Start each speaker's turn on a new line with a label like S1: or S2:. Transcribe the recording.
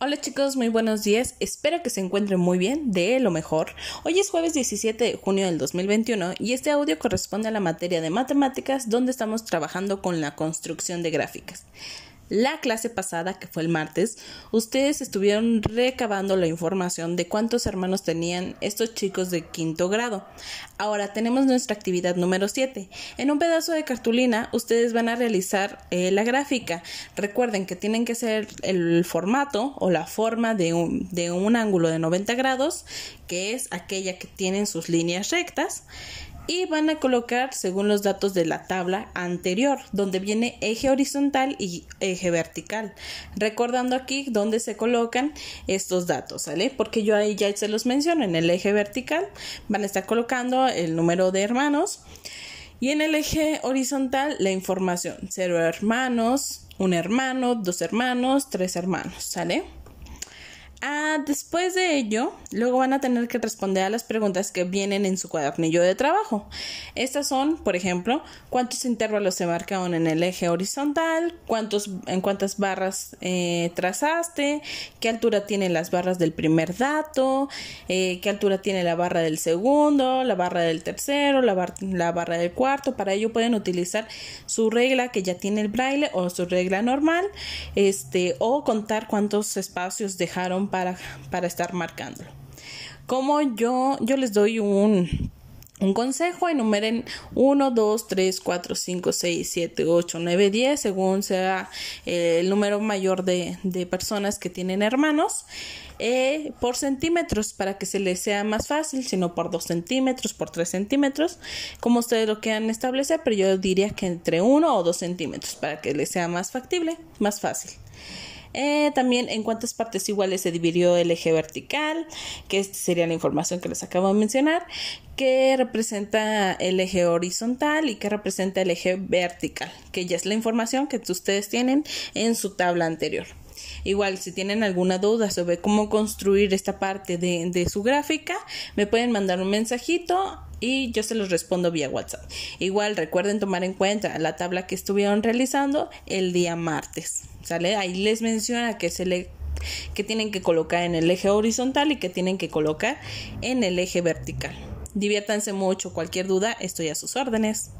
S1: Hola chicos, muy buenos días. Espero que se encuentren muy bien, de lo mejor. Hoy es jueves 17 de junio del 2021 y este audio corresponde a la materia de matemáticas donde estamos trabajando con la construcción de gráficas. La clase pasada, que fue el martes, ustedes estuvieron recabando la información de cuántos hermanos tenían estos chicos de quinto grado. Ahora tenemos nuestra actividad número 7. En un pedazo de cartulina ustedes van a realizar eh, la gráfica. Recuerden que tienen que ser el formato o la forma de un, de un ángulo de 90 grados, que es aquella que tienen sus líneas rectas y van a colocar según los datos de la tabla anterior, donde viene eje horizontal y eje vertical. Recordando aquí dónde se colocan estos datos, ¿sale? Porque yo ahí ya se los menciono. En el eje vertical van a estar colocando el número de hermanos y en el eje horizontal la información. Cero hermanos, un hermano, dos hermanos, tres hermanos, ¿sale? Ah, después de ello, luego van a tener que responder a las preguntas que vienen en su cuadernillo de trabajo. Estas son, por ejemplo, cuántos intervalos se marcaron en el eje horizontal, cuántos, en cuántas barras eh, trazaste, qué altura tienen las barras del primer dato, eh, qué altura tiene la barra del segundo, la barra del tercero, la, la barra del cuarto. Para ello pueden utilizar su regla que ya tiene el braille o su regla normal, este, o contar cuántos espacios dejaron para, para estar marcándolo. Como yo, yo les doy un, un consejo, enumeren 1, 2, 3, 4, 5, 6, 7, 8, 9, 10, según sea eh, el número mayor de, de, personas que tienen hermanos, eh, por centímetros, para que se les sea más fácil, sino por 2 centímetros, por 3 centímetros, como ustedes lo quieran establecer, pero yo diría que entre 1 o 2 centímetros, para que les sea más factible, más fácil. Eh, también en cuántas partes iguales se dividió el eje vertical, que sería la información que les acabo de mencionar, que representa el eje horizontal y que representa el eje vertical, que ya es la información que ustedes tienen en su tabla anterior. Igual, si tienen alguna duda sobre cómo construir esta parte de, de su gráfica, me pueden mandar un mensajito y yo se los respondo vía WhatsApp. Igual recuerden tomar en cuenta la tabla que estuvieron realizando el día martes. ¿Sale? Ahí les menciona que se le que tienen que colocar en el eje horizontal y que tienen que colocar en el eje vertical. Diviértanse mucho, cualquier duda, estoy a sus órdenes.